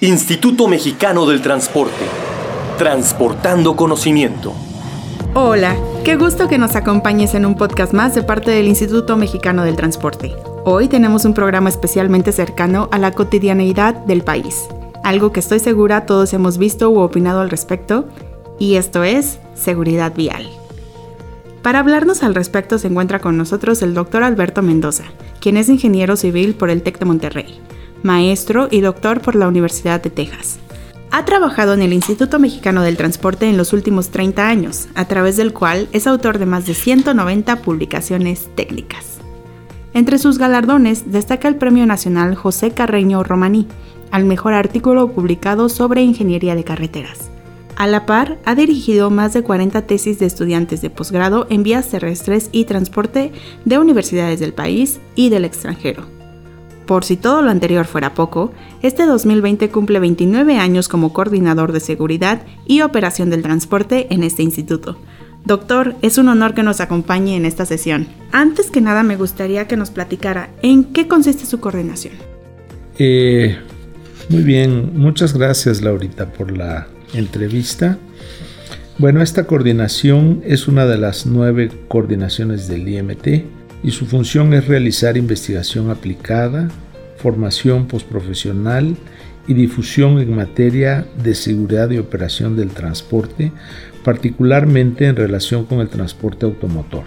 Instituto Mexicano del Transporte. Transportando conocimiento. Hola, qué gusto que nos acompañes en un podcast más de parte del Instituto Mexicano del Transporte. Hoy tenemos un programa especialmente cercano a la cotidianeidad del país, algo que estoy segura todos hemos visto u opinado al respecto, y esto es seguridad vial. Para hablarnos al respecto se encuentra con nosotros el doctor Alberto Mendoza, quien es ingeniero civil por el TEC de Monterrey maestro y doctor por la Universidad de Texas. Ha trabajado en el Instituto Mexicano del Transporte en los últimos 30 años, a través del cual es autor de más de 190 publicaciones técnicas. Entre sus galardones destaca el Premio Nacional José Carreño Romaní, al mejor artículo publicado sobre ingeniería de carreteras. A la par, ha dirigido más de 40 tesis de estudiantes de posgrado en vías terrestres y transporte de universidades del país y del extranjero por si todo lo anterior fuera poco, este 2020 cumple 29 años como coordinador de seguridad y operación del transporte en este instituto. Doctor, es un honor que nos acompañe en esta sesión. Antes que nada me gustaría que nos platicara en qué consiste su coordinación. Eh, muy bien, muchas gracias Laurita por la entrevista. Bueno, esta coordinación es una de las nueve coordinaciones del IMT y su función es realizar investigación aplicada, formación postprofesional y difusión en materia de seguridad y operación del transporte, particularmente en relación con el transporte automotor.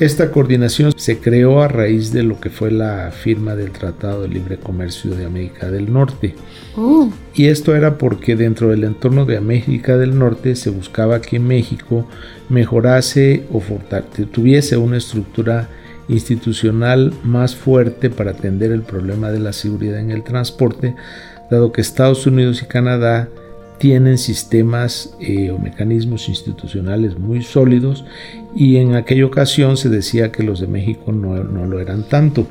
Esta coordinación se creó a raíz de lo que fue la firma del Tratado de Libre Comercio de América del Norte. Oh. Y esto era porque dentro del entorno de América del Norte se buscaba que México mejorase o tuviese una estructura institucional más fuerte para atender el problema de la seguridad en el transporte, dado que Estados Unidos y Canadá tienen sistemas eh, o mecanismos institucionales muy sólidos y en aquella ocasión se decía que los de México no, no lo eran tanto.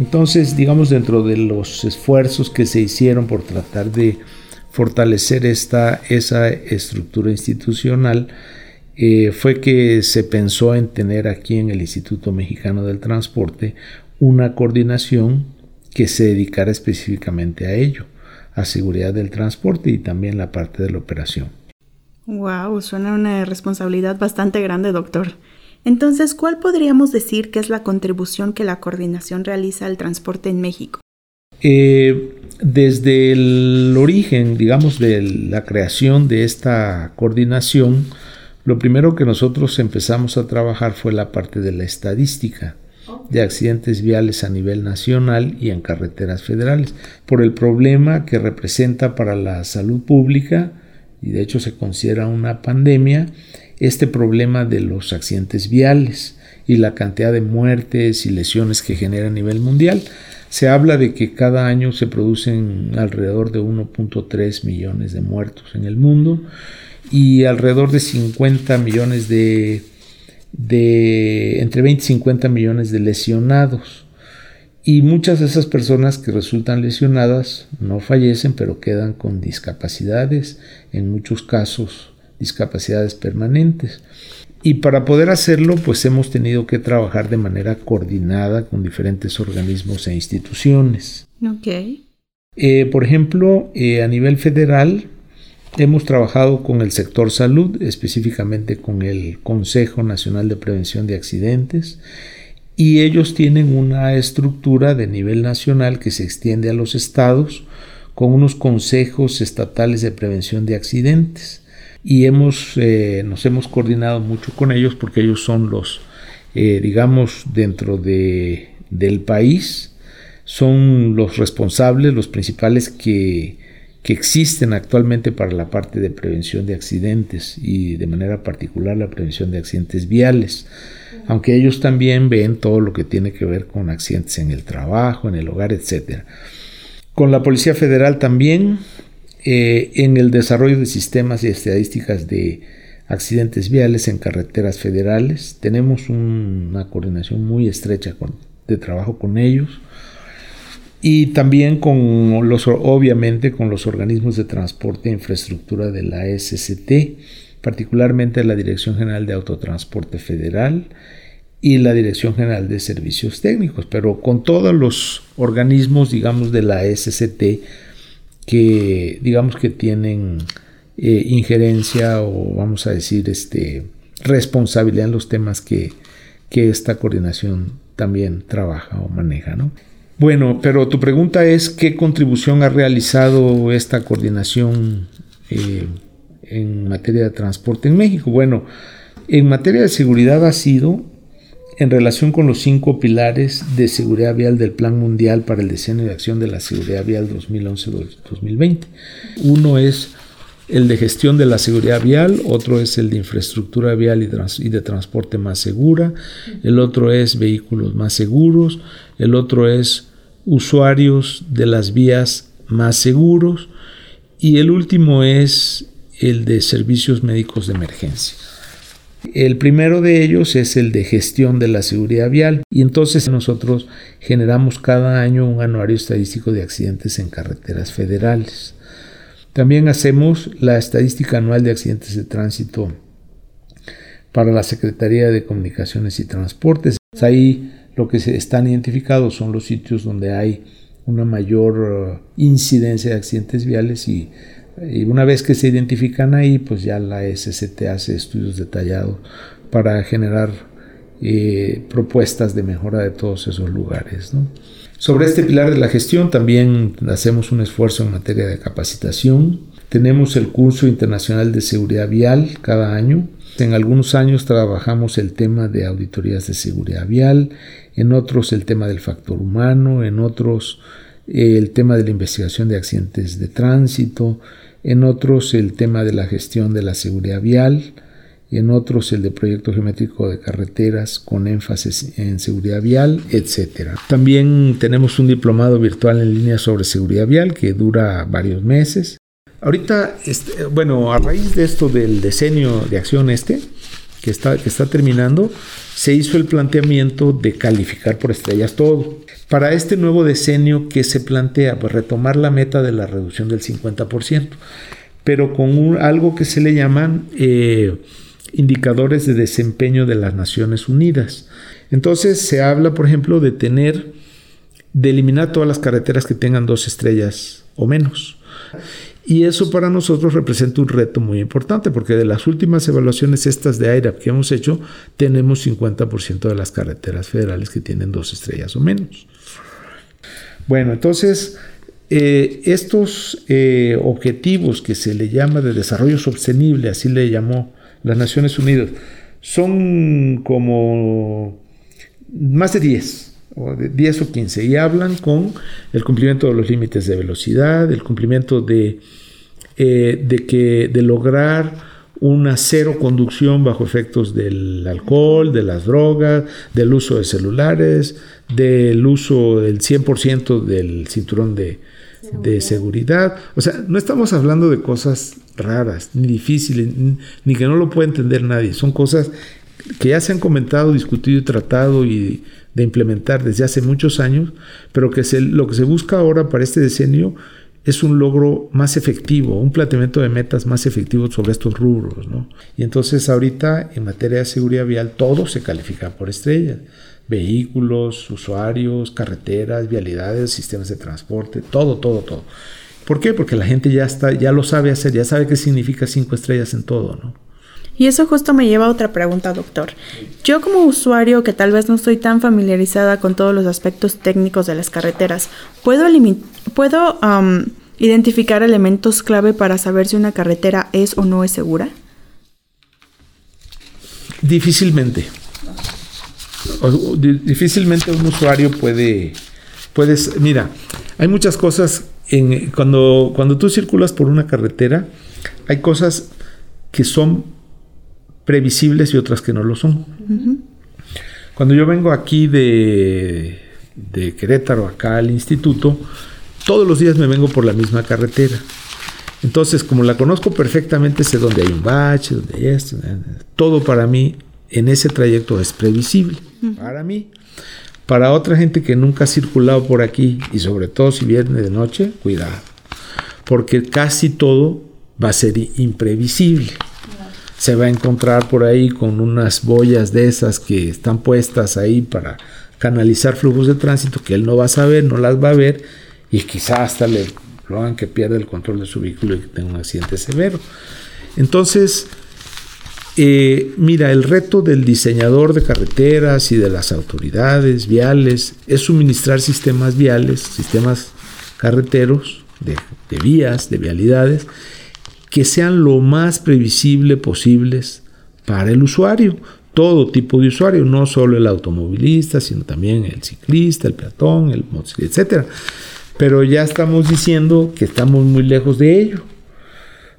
Entonces, digamos, dentro de los esfuerzos que se hicieron por tratar de fortalecer esta, esa estructura institucional, eh, fue que se pensó en tener aquí en el Instituto Mexicano del Transporte una coordinación que se dedicara específicamente a ello, a seguridad del transporte y también la parte de la operación. Wow, suena una responsabilidad bastante grande, doctor. Entonces, ¿cuál podríamos decir que es la contribución que la coordinación realiza al transporte en México? Eh, desde el origen, digamos, de la creación de esta coordinación, lo primero que nosotros empezamos a trabajar fue la parte de la estadística de accidentes viales a nivel nacional y en carreteras federales, por el problema que representa para la salud pública, y de hecho se considera una pandemia, este problema de los accidentes viales y la cantidad de muertes y lesiones que genera a nivel mundial. Se habla de que cada año se producen alrededor de 1.3 millones de muertos en el mundo y alrededor de 50 millones de, de entre 20 y 50 millones de lesionados. Y muchas de esas personas que resultan lesionadas no fallecen, pero quedan con discapacidades, en muchos casos discapacidades permanentes. Y para poder hacerlo, pues hemos tenido que trabajar de manera coordinada con diferentes organismos e instituciones. Okay. Eh, por ejemplo, eh, a nivel federal, Hemos trabajado con el sector salud, específicamente con el Consejo Nacional de Prevención de Accidentes, y ellos tienen una estructura de nivel nacional que se extiende a los estados con unos consejos estatales de prevención de accidentes. Y hemos, eh, nos hemos coordinado mucho con ellos porque ellos son los, eh, digamos, dentro de, del país, son los responsables, los principales que que existen actualmente para la parte de prevención de accidentes y de manera particular la prevención de accidentes viales, aunque ellos también ven todo lo que tiene que ver con accidentes en el trabajo, en el hogar, etc. Con la Policía Federal también, eh, en el desarrollo de sistemas y estadísticas de accidentes viales en carreteras federales, tenemos una coordinación muy estrecha de trabajo con ellos y también con los, obviamente con los organismos de transporte e infraestructura de la SCT, particularmente la Dirección General de Autotransporte Federal y la Dirección General de Servicios Técnicos, pero con todos los organismos, digamos, de la SCT que digamos que tienen eh, injerencia o vamos a decir este responsabilidad en los temas que, que esta coordinación también trabaja o maneja, ¿no? Bueno, pero tu pregunta es qué contribución ha realizado esta coordinación eh, en materia de transporte en México. Bueno, en materia de seguridad ha sido en relación con los cinco pilares de seguridad vial del Plan Mundial para el Diseño de Acción de la Seguridad Vial 2011-2020. Uno es el de gestión de la seguridad vial, otro es el de infraestructura vial y, de transporte más segura, el otro es vehículos más seguros, el otro es usuarios de las vías más seguros y el último es el de servicios médicos de emergencia. El primero de ellos es el de gestión de la seguridad vial y entonces nosotros generamos cada año un anuario estadístico de accidentes en carreteras federales. También hacemos la estadística anual de accidentes de tránsito para la Secretaría de Comunicaciones y Transportes. Ahí lo que se están identificados son los sitios donde hay una mayor uh, incidencia de accidentes viales y, una vez que se identifican ahí, pues ya la SCT hace estudios detallados para generar eh, propuestas de mejora de todos esos lugares. Sobre este pilar de la gestión también hacemos un esfuerzo en materia de capacitación. Tenemos el curso internacional de seguridad vial cada año. En algunos años trabajamos el tema de auditorías de seguridad vial, en otros el tema del factor humano, en otros eh, el tema de la investigación de accidentes de tránsito, en otros el tema de la gestión de la seguridad vial, en otros el de proyecto geométrico de carreteras con énfasis en seguridad vial, etc. También tenemos un diplomado virtual en línea sobre seguridad vial que dura varios meses. Ahorita, este, bueno, a raíz de esto del diseño de acción este, que está, que está terminando, se hizo el planteamiento de calificar por estrellas todo. Para este nuevo decenio, ¿qué se plantea? Pues retomar la meta de la reducción del 50%, pero con algo que se le llaman eh, indicadores de desempeño de las Naciones Unidas. Entonces se habla, por ejemplo, de tener, de eliminar todas las carreteras que tengan dos estrellas o menos. Y eso para nosotros representa un reto muy importante, porque de las últimas evaluaciones estas de AIRAP que hemos hecho, tenemos 50% de las carreteras federales que tienen dos estrellas o menos. Bueno, entonces, eh, estos eh, objetivos que se le llama de desarrollo sostenible, así le llamó las Naciones Unidas, son como más de 10 o de 10 o 15, y hablan con el cumplimiento de los límites de velocidad, el cumplimiento de, eh, de, que, de lograr una cero conducción bajo efectos del alcohol, de las drogas, del uso de celulares, del uso del 100% del cinturón de, de, seguridad. O sea, no estamos hablando de cosas raras, ni difíciles, ni que no lo pueda entender nadie. Son cosas que ya se han comentado, discutido y tratado y de implementar desde hace muchos años, pero que lo que se busca ahora para este decenio es un logro más efectivo, un planteamiento de metas más efectivo sobre estos rubros. ¿no? Y entonces ahorita en materia de seguridad vial todo se califica por estrellas. Vehículos, usuarios, carreteras, vialidades, sistemas de transporte, todo, todo, todo. ¿Por qué? Porque la gente ya está, ya lo sabe hacer, ya sabe qué significa cinco estrellas en todo, ¿no? Y eso justo me lleva a otra pregunta, doctor. Yo como usuario que tal vez no estoy tan familiarizada con todos los aspectos técnicos de las carreteras, ¿puedo, ¿puedo identificar elementos clave para saber si una carretera es o no es segura? Difícilmente. difícilmente un usuario puede, puedes, mira, hay muchas cosas cuando, cuando tú circulas por una carretera, hay cosas que son previsibles y otras que no lo son. Cuando yo vengo aquí de, de Querétaro, acá al instituto, todos los días me vengo por la misma carretera. Entonces, como la conozco perfectamente, sé dónde hay un bache, dónde hay esto. Todo para mí en ese trayecto es previsible. Para mí. Para otra gente que nunca ha circulado por aquí, y sobre todo si viene de noche, cuidado. Porque casi todo va a ser imprevisible se va a encontrar por ahí con unas boyas de esas que están puestas ahí para canalizar flujos de tránsito que él no va a saber, no las va a ver y quizás hasta le, lo hagan que pierda el control de su vehículo y que tenga un accidente severo. Entonces, eh, mira, el reto del diseñador de carreteras y de las autoridades viales es suministrar sistemas viales, sistemas carreteros, de, vías, de vialidades, que sean lo más previsible posibles para el usuario, todo tipo de usuario, no solo el automovilista, sino también el ciclista, el peatón, el motociclista, etc. Pero ya estamos diciendo que estamos muy lejos de ello.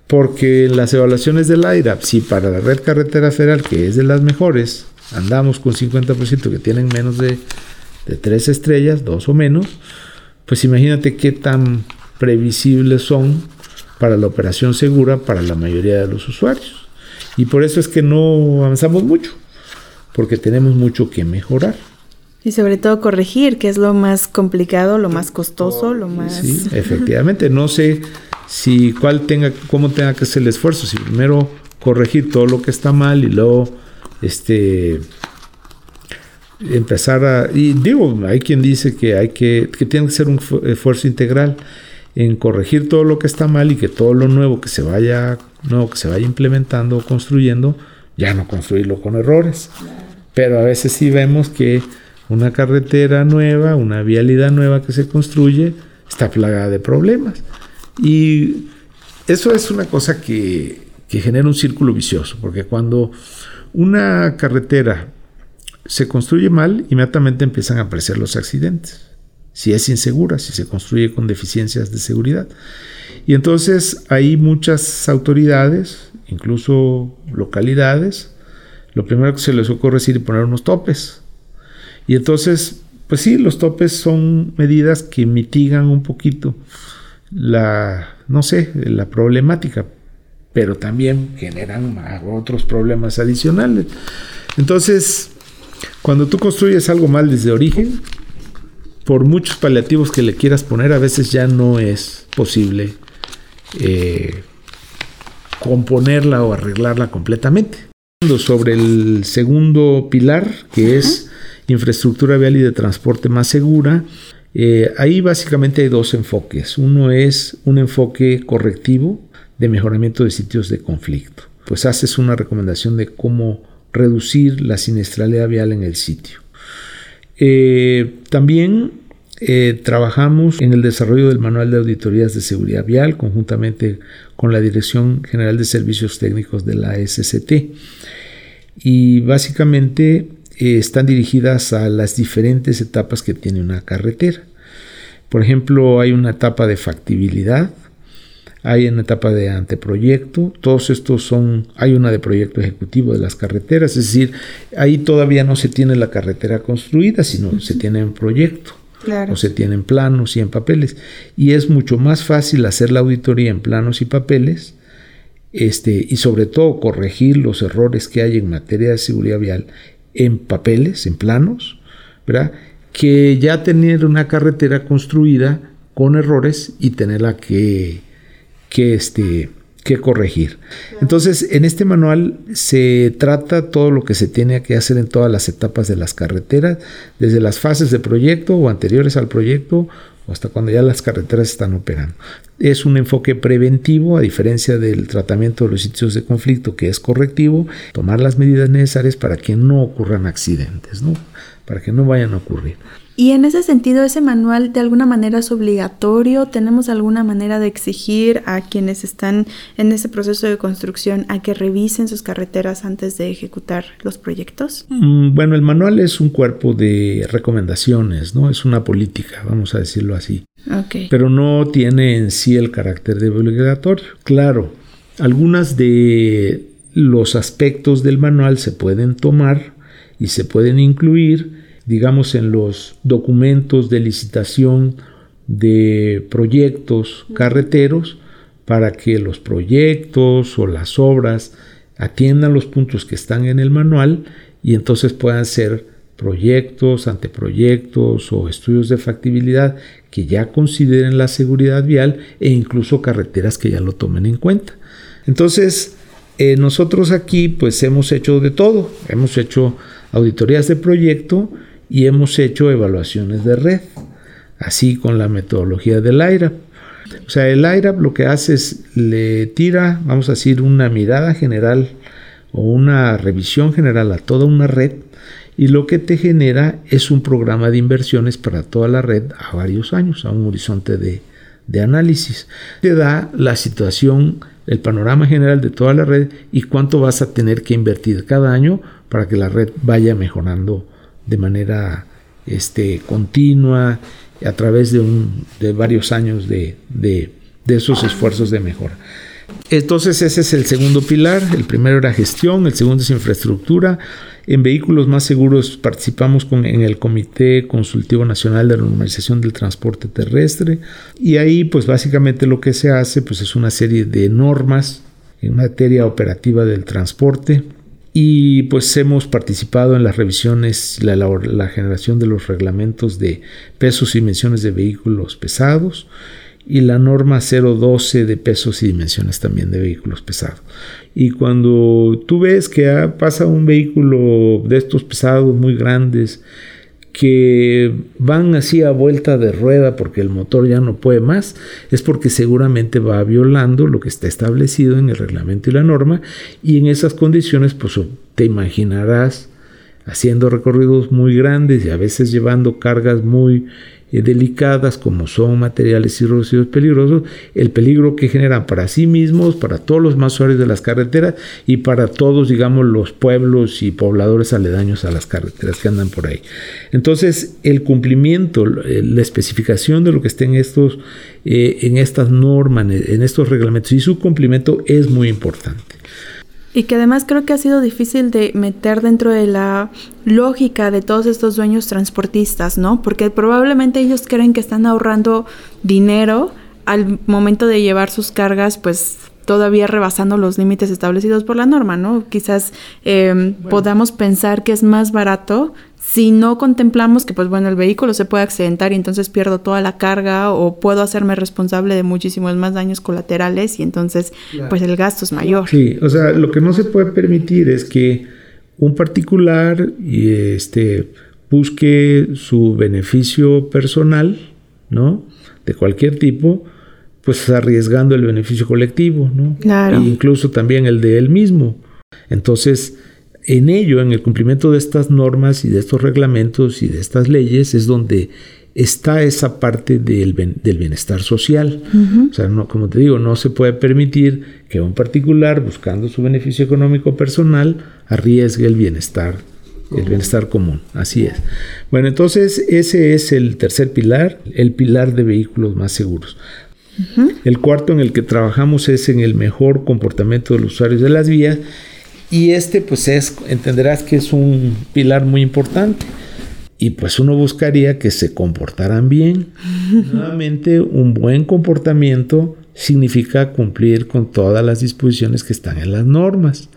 Porque en las evaluaciones del IRAP, si para la red carretera federal, que es de las mejores, andamos con 50% que tienen menos de, de 3 estrellas, dos o menos, pues imagínate qué tan previsibles son para la operación segura para la mayoría de los usuarios. Y por eso es que no avanzamos mucho, porque tenemos mucho que mejorar. Y sobre todo corregir, que es lo más complicado, lo más costoso, lo más... Sí, efectivamente. No sé si cuál tenga, cómo tenga que hacer el esfuerzo, si primero corregir todo lo que está mal y luego este empezar a y digo, hay quien dice que hay que que tiene que ser un esfuerzo integral en corregir todo lo que está mal y que todo lo nuevo que se vaya nuevo que se vaya implementando o construyendo ya no construirlo con errores. Pero a veces sí vemos que una carretera nueva, una vialidad nueva que se construye está plagada de problemas. Y eso es una cosa que, genera un círculo vicioso, porque cuando una carretera se construye mal, inmediatamente empiezan a aparecer los accidentes. Si es insegura, si se construye con deficiencias de seguridad. Y entonces hay muchas autoridades, incluso localidades, lo primero que se les ocurre es ir y poner unos topes. Y entonces, pues sí, los topes son medidas que mitigan un poquito la, no sé, la problemática, pero también generan otros problemas adicionales. Entonces, cuando tú construyes algo mal desde origen, por muchos paliativos que le quieras poner, a veces ya no es posible eh, componerla o arreglarla completamente. Sobre el segundo pilar, que es infraestructura vial y de transporte más segura, eh, ahí básicamente hay dos enfoques. Uno es un enfoque correctivo de mejoramiento de sitios de conflicto. Pues haces una recomendación de cómo reducir la siniestralidad vial en el sitio. Eh, también eh, trabajamos en el desarrollo del manual de auditorías de seguridad vial conjuntamente con la Dirección General de Servicios Técnicos de la SCT. Y básicamente están dirigidas a las diferentes etapas que tiene una carretera. Por ejemplo, hay una etapa de factibilidad, hay una etapa de anteproyecto, todos estos son, hay una de proyecto ejecutivo de las carreteras, es decir, ahí todavía no se tiene la carretera construida, sino se tiene en proyecto. O se tiene en planos y en papeles. Y es mucho más fácil hacer la auditoría en planos y papeles este, y sobre todo corregir los errores que hay en materia de seguridad vial en papeles, en planos, ¿verdad? que ya tener una carretera construida con errores y tenerla que, que, este, que corregir. Entonces, en este manual se trata todo lo que se tiene que hacer en todas las etapas de las carreteras, desde las fases de proyecto o anteriores al proyecto o hasta cuando ya las carreteras están operando. Es un enfoque preventivo, a diferencia del tratamiento de los sitios de conflicto, que es correctivo, tomar las medidas necesarias para que no ocurran accidentes, ¿no? para que no vayan a ocurrir. Y en ese sentido, ese manual de alguna manera es obligatorio. ¿Tenemos alguna manera de exigir a quienes están en ese proceso de construcción a que revisen sus carreteras antes de ejecutar los proyectos? Mm, bueno, el manual es un cuerpo de recomendaciones, ¿no? Es una política, vamos a decirlo así. Okay. Pero no tiene en sí el carácter de obligatorio. Claro, algunas de los aspectos del manual se pueden tomar y se pueden incluir digamos, en los documentos de licitación de proyectos carreteros para que los proyectos o las obras atiendan los puntos que están en el manual y entonces puedan ser proyectos, anteproyectos o estudios de factibilidad que ya consideren la seguridad vial e incluso carreteras que ya lo tomen en cuenta. Entonces, eh, nosotros aquí pues hemos hecho de todo, hemos hecho auditorías de proyecto y hemos hecho evaluaciones de red, así con la metodología del AIRA. O sea, el IRAP lo que hace es le tira, vamos a decir, una mirada general o una revisión general a toda una red y lo que te genera es un programa de inversiones para toda la red a varios años, a un horizonte de, de análisis. Te da la situación, el panorama general de toda la red y cuánto vas a tener que invertir cada año para que la red vaya mejorando de manera este, continua a través de, un, de varios años de, de, de esos esfuerzos de mejora. Entonces ese es el segundo pilar. El primero era gestión, el segundo es infraestructura. En vehículos más seguros participamos con, en el Comité Consultivo Nacional de Normalización del Transporte Terrestre y ahí pues básicamente lo que se hace pues es una serie de normas en materia operativa del transporte y pues hemos participado en las revisiones, la, la generación de los reglamentos de pesos y dimensiones de vehículos pesados y la norma 012 de pesos y dimensiones también de vehículos pesados. Y cuando tú ves que pasa un vehículo de estos pesados muy grandes que van así a vuelta de rueda porque el motor ya no puede más, es porque seguramente va violando lo que está establecido en el reglamento y la norma y en esas condiciones pues te imaginarás haciendo recorridos muy grandes y a veces llevando cargas muy delicadas como son materiales y residuos peligrosos, el peligro que generan para sí mismos, para todos los más usuarios de las carreteras y para todos, digamos, los pueblos y pobladores aledaños a las carreteras que andan por ahí. Entonces, el cumplimiento, la especificación de lo que esté en estos, eh, en estas normas, en estos reglamentos y su cumplimiento es muy importante. Y que además creo que ha sido difícil de meter dentro de la lógica de todos estos dueños transportistas, ¿no? Porque probablemente ellos creen que están ahorrando dinero al momento de llevar sus cargas, pues todavía rebasando los límites establecidos por la norma, ¿no? Quizás eh, podamos pensar que es más barato si no contemplamos que, pues bueno, el vehículo se puede accidentar y entonces pierdo toda la carga o puedo hacerme responsable de muchísimos más daños colaterales y entonces, pues el gasto es mayor. Sí, o sea, lo que no se puede permitir es que un particular este, busque su beneficio personal, ¿no? De cualquier tipo, pues arriesgando el beneficio colectivo, ¿no? Claro. E incluso también el de él mismo. Entonces, en ello, en el cumplimiento de estas normas y de estos reglamentos y de estas leyes, es donde está esa parte del, bienestar social. O sea, no, como te digo, no se puede permitir que un particular, buscando su beneficio económico personal, arriesgue el bienestar, el bienestar común. Así es. Bueno, entonces ese es el tercer pilar, el pilar de vehículos más seguros. El cuarto en el que trabajamos es en el mejor comportamiento de los usuarios de las vías y este pues es, entenderás que es un pilar muy importante. Y pues uno buscaría que se comportaran bien. Nuevamente, un buen comportamiento significa cumplir con todas las disposiciones que están en las normas.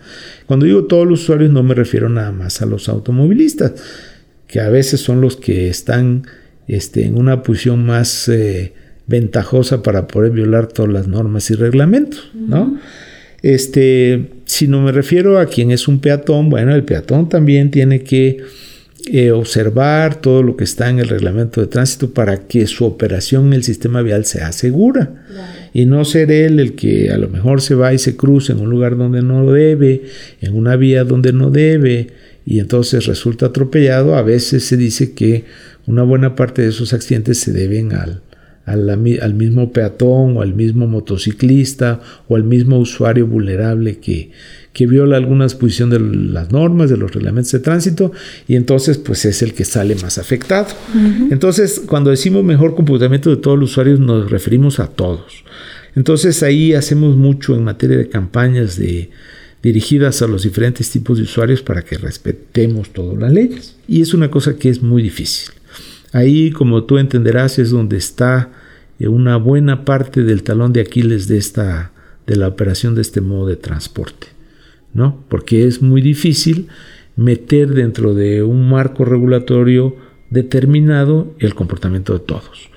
Cuando digo todos los usuarios no me refiero nada más a los automovilistas, que a veces son los que están este, en una posición más eh, ventajosa para poder violar todas las normas y reglamentos, ¿no? Este, si no me refiero a quien es un peatón, bueno, el peatón también tiene que eh, observar todo lo que está en el reglamento de tránsito para que su operación en el sistema vial sea segura. Y no ser él el que a lo mejor se va y se cruza en un lugar donde no debe, en una vía donde no debe, y entonces resulta atropellado. A veces se dice que una buena parte de esos accidentes se deben al, al, mismo peatón o al mismo motociclista o al mismo usuario vulnerable que, que viola alguna disposición de las normas, de los reglamentos de tránsito y entonces pues es el que sale más afectado. Entonces cuando decimos mejor comportamiento de todos los usuarios nos referimos a todos. Entonces ahí hacemos mucho en materia de campañas de, dirigidas a los diferentes tipos de usuarios para que respetemos todas las leyes. Y es una cosa que es muy difícil. Ahí, como tú entenderás, es donde está eh, una buena parte del talón de Aquiles de esta de la operación de este modo de transporte, ¿no? Porque es muy difícil meter dentro de un marco regulatorio determinado el comportamiento de todos.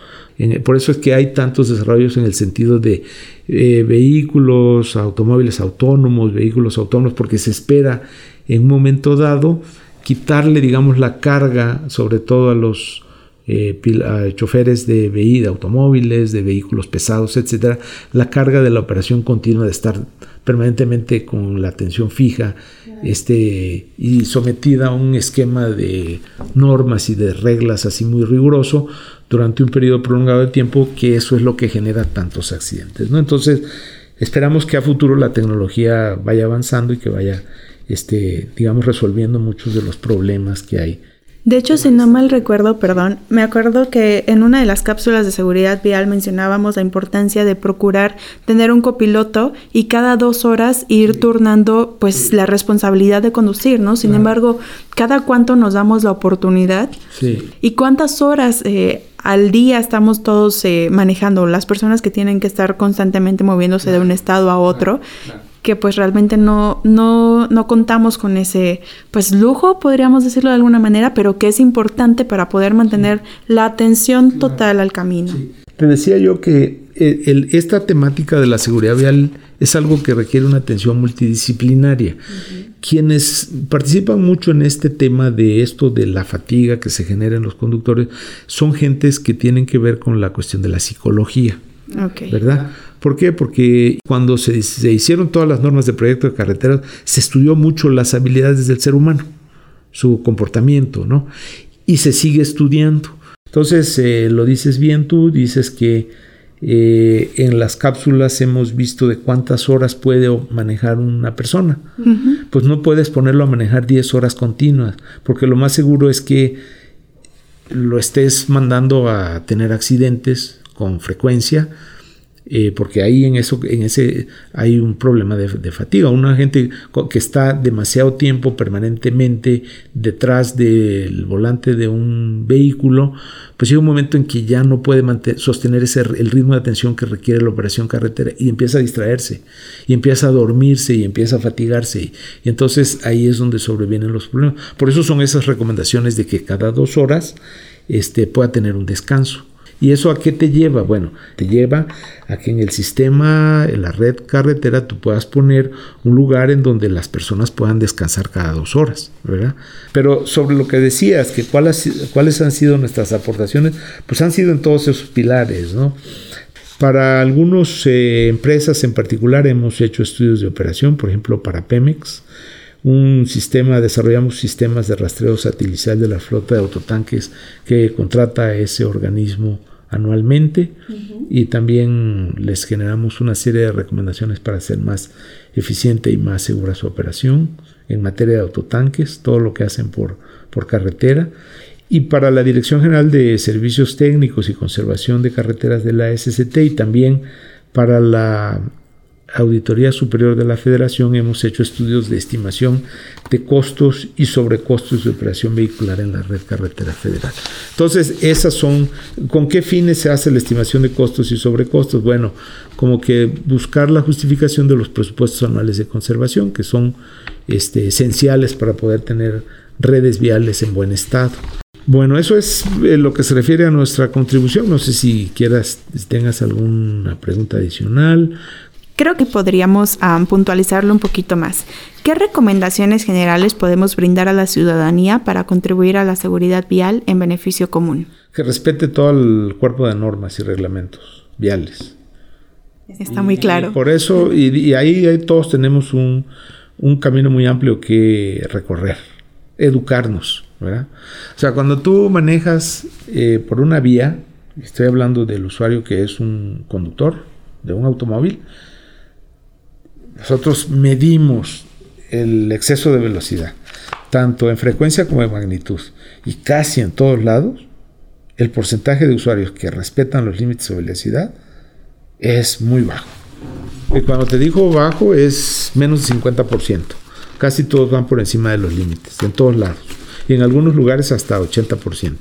Por eso es que hay tantos desarrollos en el sentido de eh, vehículos, automóviles autónomos, vehículos autónomos, porque se espera en un momento dado quitarle, digamos, la carga, sobre todo a los eh, choferes de, de automóviles, de vehículos pesados, etcétera, la carga de la operación continua de estar permanentemente con la atención fija este, y sometida a un esquema de normas y de reglas así muy riguroso durante un periodo prolongado de tiempo, que eso es lo que genera tantos accidentes. ¿no? Entonces, esperamos que a futuro la tecnología vaya avanzando y que vaya, este, digamos, resolviendo muchos de los problemas que hay de hecho, si no mal recuerdo, perdón, me acuerdo que en una de las cápsulas de seguridad vial mencionábamos la importancia de procurar tener un copiloto y cada dos horas ir turnando pues la responsabilidad de conducir, ¿no? Sin embargo, cada cuánto nos damos la oportunidad sí. y cuántas horas eh, al día estamos todos eh, manejando, las personas que tienen que estar constantemente moviéndose de un estado a otro que pues realmente no, no, no contamos con ese pues lujo, podríamos decirlo de alguna manera, pero que es importante para poder mantener la atención total al camino. Te decía yo que eh, esta temática de la seguridad vial es algo que requiere una atención multidisciplinaria. Quienes participan mucho en este tema de esto de la fatiga que se genera en los conductores son gentes que tienen que ver con la cuestión de la psicología. ¿Verdad? ¿Por qué? Porque cuando se, hicieron todas las normas de proyecto de carreteras, se estudió mucho las habilidades del ser humano, su comportamiento, ¿no? Y se sigue estudiando. Entonces, eh, lo dices bien tú, dices que eh, en las cápsulas hemos visto de cuántas horas puede manejar una persona. Pues no puedes ponerlo a manejar 10 horas continuas, porque lo más seguro es que lo estés mandando a tener accidentes con frecuencia eh, porque ahí en eso, en ese hay un problema de, fatiga. Una gente que está demasiado tiempo permanentemente detrás del volante de un vehículo, pues llega un momento en que ya no puede sostener ese, el ritmo de atención que requiere la operación carretera y empieza a distraerse, y empieza a dormirse, y empieza a fatigarse. Y entonces ahí es donde sobrevienen los problemas. Por eso son esas recomendaciones de que cada dos horas este, pueda tener un descanso. ¿Y eso a qué te lleva? Bueno, te lleva a que en el sistema, en la red carretera, tú puedas poner un lugar en donde las personas puedan descansar cada dos horas, ¿verdad? Pero sobre lo que decías, que cuáles, cuáles han sido nuestras aportaciones, pues han sido en todos esos pilares, ¿no? Para algunas eh, empresas en particular hemos hecho estudios de operación, por ejemplo, para Pemex, un sistema, desarrollamos sistemas de rastreo satelital de la flota de autotanques que contrata ese organismo anualmente y también les generamos una serie de recomendaciones para hacer más eficiente y más segura su operación en materia de autotanques, todo lo que hacen por, por carretera. Y para la Dirección General de Servicios Técnicos y Conservación de Carreteras de la SCT y también para la Auditoría Superior de la Federación hemos hecho estudios de estimación de costos y sobrecostos de operación vehicular en la red carretera federal. Entonces, esas son, ¿con qué fines se hace la estimación de costos y sobrecostos? Bueno, como que buscar la justificación de los presupuestos anuales de conservación, que son este, esenciales para poder tener redes viales en buen estado. Bueno, eso es eh, lo que se refiere a nuestra contribución. No sé si quieras, tengas alguna pregunta adicional. Creo que podríamos puntualizarlo un poquito más. ¿Qué recomendaciones generales podemos brindar a la ciudadanía para contribuir a la seguridad vial en beneficio común? Que respete todo el cuerpo de normas y reglamentos viales. Está muy claro. por eso, y, ahí, todos tenemos un, camino muy amplio que recorrer, educarnos, ¿verdad? O sea, cuando tú manejas eh, por una vía, estoy hablando del usuario que es un conductor de un automóvil, nosotros medimos el exceso de velocidad, tanto en frecuencia como en magnitud, y casi en todos lados, el porcentaje de usuarios que respetan los límites de velocidad es muy bajo. Y cuando te digo bajo es menos del 50%. Casi todos van por encima de los límites, en todos lados. Y en algunos lugares hasta 80%.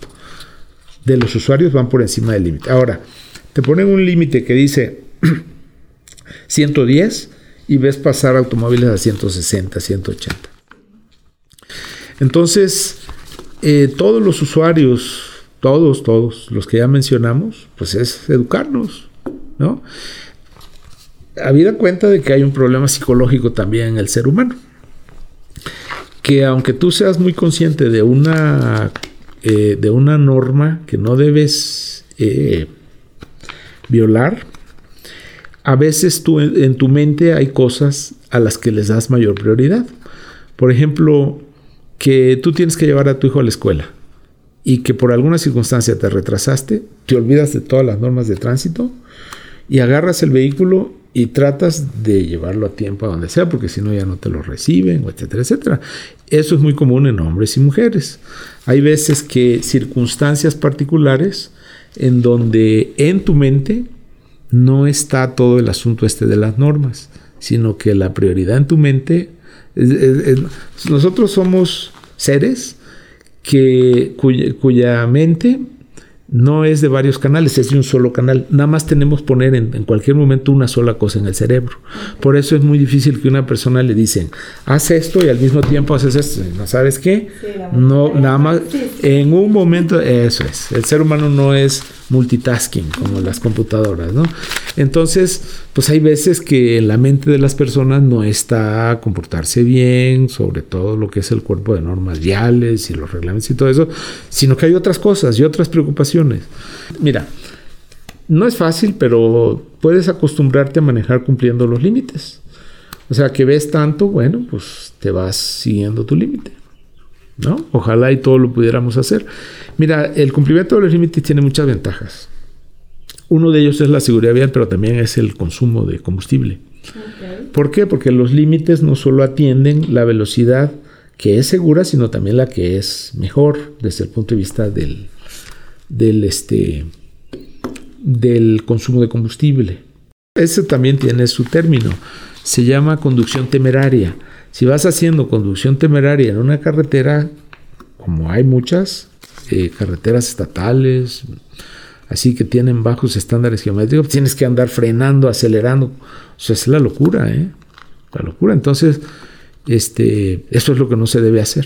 De los usuarios van por encima del límite. Ahora, te ponen un límite que dice 110 y ves pasar automóviles a 160, 180. Entonces, eh, todos los usuarios, todos, todos los que ya mencionamos, pues es educarnos, ¿no? Habida cuenta de que hay un problema psicológico también en el ser humano. Que aunque tú seas muy consciente de una eh, de una norma que no debes eh, violar, a veces tú en tu mente hay cosas a las que les das mayor prioridad. Por ejemplo, que tú tienes que llevar a tu hijo a la escuela y que por alguna circunstancia te retrasaste, te olvidas de todas las normas de tránsito y agarras el vehículo y tratas de llevarlo a tiempo a donde sea, porque si no ya no te lo reciben, etcétera, etcétera. Eso es muy común en hombres y mujeres. Hay veces que circunstancias particulares en donde en tu mente no está todo el asunto este de las normas, sino que la prioridad en tu mente, nosotros somos seres que, cuya, mente no es de varios canales, es de un solo canal. Nada más tenemos poner en, cualquier momento una sola cosa en el cerebro. Por eso es muy difícil que una persona le dicen, haz esto y al mismo tiempo haces esto. ¿No sabes qué? no, nada más, en un momento, eso es. El ser humano no es multitasking como las computadoras, ¿no? Entonces, pues hay veces que la mente de las personas no está a comportarse bien, sobre todo lo que es el cuerpo de normas viales y los reglamentos y todo eso, sino que hay otras cosas y otras preocupaciones. Mira, no es fácil, pero puedes acostumbrarte a manejar cumpliendo los límites. O sea, que ves tanto, bueno, pues te vas siguiendo tu límite. ¿No? Ojalá y todo lo pudiéramos hacer. Mira, el cumplimiento de los límites tiene muchas ventajas. Uno de ellos es la seguridad vial, pero también es el consumo de combustible. ¿Por qué? Porque los límites no solo atienden la velocidad que es segura, sino también la que es mejor desde el punto de vista del, del, este, del consumo de combustible. Ese también tiene su término. Se llama conducción temeraria. Si vas haciendo conducción temeraria en una carretera, como hay muchas, eh, carreteras estatales, así que tienen bajos estándares geométricos, tienes que andar frenando, acelerando. O sea, es la locura, ¿eh? La locura. Entonces, este, eso es lo que no se debe hacer.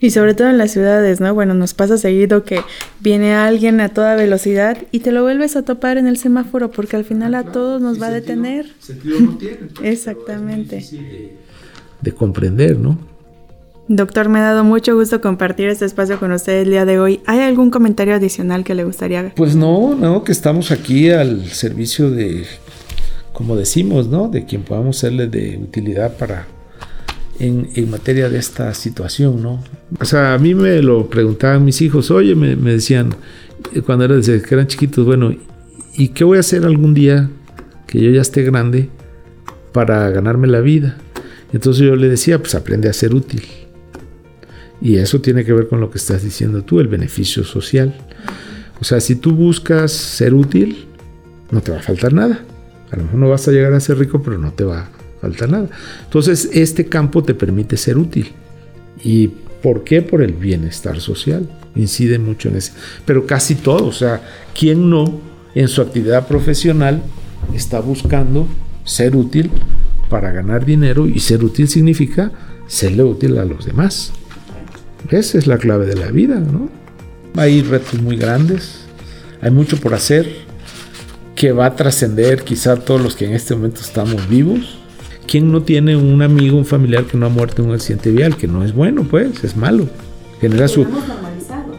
Y sobre todo en las ciudades, ¿no? Bueno, nos pasa seguido que viene alguien a toda velocidad y te lo vuelves a topar en el semáforo porque al final a todos nos va a detener. Sentido no tiene. Exactamente. de comprender, ¿no? Doctor, me ha dado mucho gusto compartir este espacio con usted el día de hoy. ¿Hay algún comentario adicional que le gustaría? Pues no, no, que estamos aquí al servicio de, como decimos, ¿no? De quien podamos serle de utilidad para en, materia de esta situación, ¿no? O sea, a mí me lo preguntaban mis hijos, oye, me, decían, eh, cuando eran, que eran chiquitos, bueno, ¿y qué voy a hacer algún día que yo ya esté grande para ganarme la vida? Entonces yo le decía, pues aprende a ser útil. Y eso tiene que ver con lo que estás diciendo tú, el beneficio social. O sea, si tú buscas ser útil, no te va a faltar nada. A lo mejor no vas a llegar a ser rico, pero no te va a faltar nada. Entonces, este campo te permite ser útil. ¿Y por qué? Por el bienestar social. Incide mucho en ese. Pero casi todo, o sea, ¿quién no en su actividad profesional está buscando ser útil para ganar dinero? Y ser útil significa serle útil a los demás. Esa es la clave de la vida, ¿no? Hay retos muy grandes, hay mucho por hacer que va a trascender quizá todos los que en este momento estamos vivos. ¿Quién no tiene un amigo, un familiar que no ha muerto en un accidente vial? Que no es bueno, pues, es malo. Genera su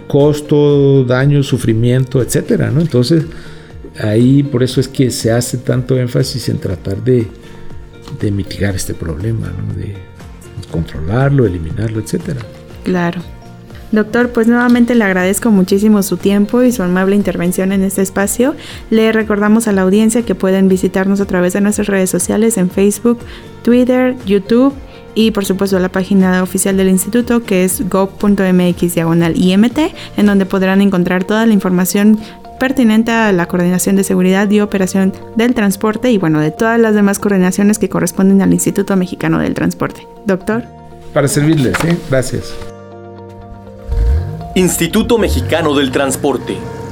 costo, daño, sufrimiento, etcétera, ¿no? Entonces, ahí por eso es que se hace tanto énfasis en tratar de, de mitigar este problema, ¿no? De controlarlo, eliminarlo, etcétera. Claro. Doctor, pues nuevamente le agradezco muchísimo su tiempo y su amable intervención en este espacio. Le recordamos a la audiencia que pueden visitarnos a través de nuestras redes sociales en Facebook, Twitter, YouTube y por supuesto la página oficial del instituto que es gov.mx diagonal IMT, en donde podrán encontrar toda la información pertinente a la coordinación de seguridad y operación del transporte y bueno, de todas las demás coordinaciones que corresponden al Instituto Mexicano del Transporte. Doctor. Para servirles, ¿eh? gracias. Instituto Mexicano del Transporte.